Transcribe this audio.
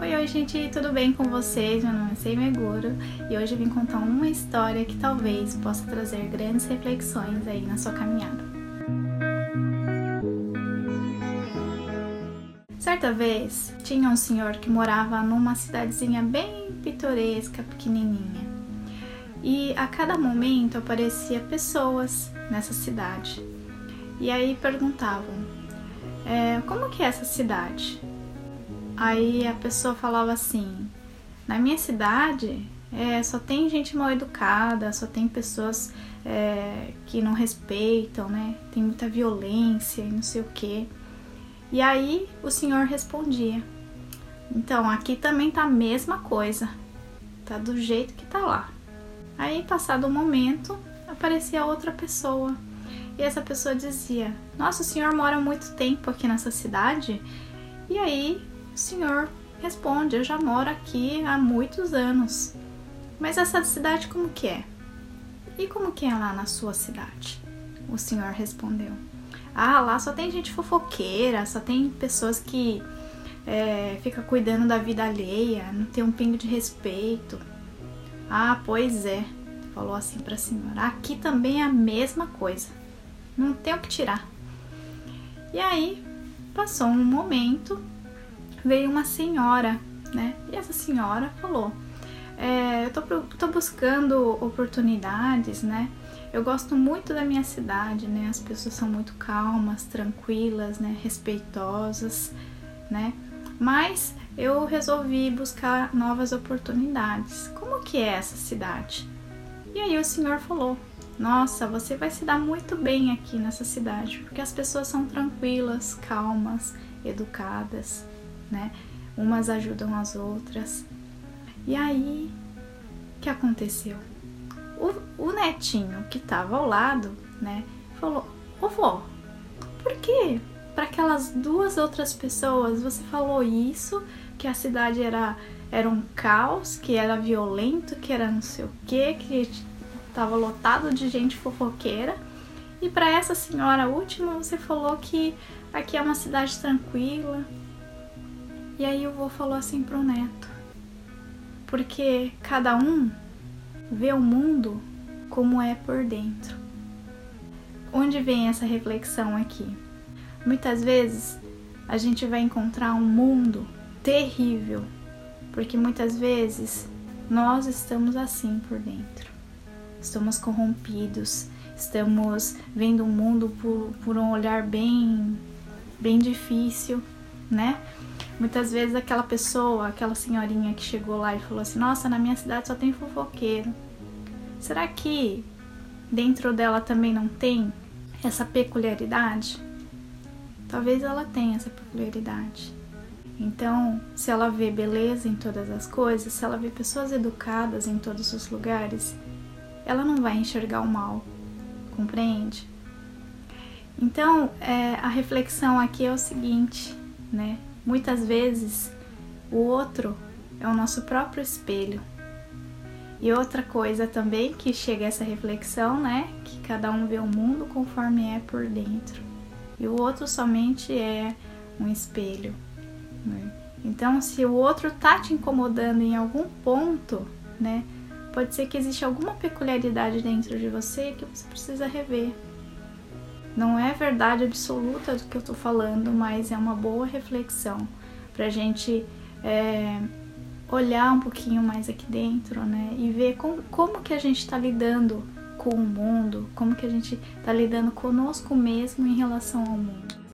Oi, oi, gente, tudo bem com vocês? Meu nome é Sei Meguro e hoje vim contar uma história que talvez possa trazer grandes reflexões aí na sua caminhada. Certa vez, tinha um senhor que morava numa cidadezinha bem pitoresca, pequenininha. E a cada momento aparecia pessoas nessa cidade. E aí perguntavam: é, como que é essa cidade? Aí a pessoa falava assim: na minha cidade é, só tem gente mal educada, só tem pessoas é, que não respeitam, né? Tem muita violência e não sei o que. E aí o senhor respondia: então aqui também tá a mesma coisa, tá do jeito que tá lá. Aí, passado um momento, aparecia outra pessoa e essa pessoa dizia: Nossa, o senhor mora muito tempo aqui nessa cidade? E aí senhor responde: Eu já moro aqui há muitos anos. Mas essa cidade como que é? E como que é lá na sua cidade? O senhor respondeu: Ah, lá só tem gente fofoqueira, só tem pessoas que é, fica cuidando da vida alheia, não tem um pingo de respeito. Ah, pois é, falou assim para a senhora. Aqui também é a mesma coisa, não tem o que tirar. E aí passou um momento veio uma senhora, né? E essa senhora falou: é, Eu tô, tô buscando oportunidades, né? Eu gosto muito da minha cidade, né? As pessoas são muito calmas, tranquilas, né? Respeitosas, né? Mas eu resolvi buscar novas oportunidades. Como que é essa cidade? E aí o senhor falou: Nossa, você vai se dar muito bem aqui nessa cidade, porque as pessoas são tranquilas, calmas, educadas, né? Umas ajudam as outras. E aí, o que aconteceu? O, o netinho que estava ao lado, né, falou: Ô por que para aquelas duas outras pessoas você falou isso? Que a cidade era, era um caos, que era violento, que era não sei o que, que estava lotado de gente fofoqueira. E para essa senhora última você falou que aqui é uma cidade tranquila, e aí o vô falou assim pro neto: porque cada um vê o mundo como é por dentro. Onde vem essa reflexão aqui? Muitas vezes a gente vai encontrar um mundo terrível, porque muitas vezes nós estamos assim por dentro. Estamos corrompidos, estamos vendo o mundo por, por um olhar bem, bem difícil, né? Muitas vezes aquela pessoa, aquela senhorinha que chegou lá e falou assim: Nossa, na minha cidade só tem fofoqueiro. Será que dentro dela também não tem essa peculiaridade? Talvez ela tenha essa peculiaridade. Então, se ela vê beleza em todas as coisas, se ela vê pessoas educadas em todos os lugares, ela não vai enxergar o mal, compreende? Então, é, a reflexão aqui é o seguinte, né? Muitas vezes o outro é o nosso próprio espelho. E outra coisa também que chega a essa reflexão, né? Que cada um vê o mundo conforme é por dentro. E o outro somente é um espelho. Né? Então, se o outro tá te incomodando em algum ponto, né? Pode ser que exista alguma peculiaridade dentro de você que você precisa rever. Não é verdade absoluta do que eu tô falando, mas é uma boa reflexão pra gente é, olhar um pouquinho mais aqui dentro, né? E ver como, como que a gente tá lidando com o mundo, como que a gente tá lidando conosco mesmo em relação ao mundo.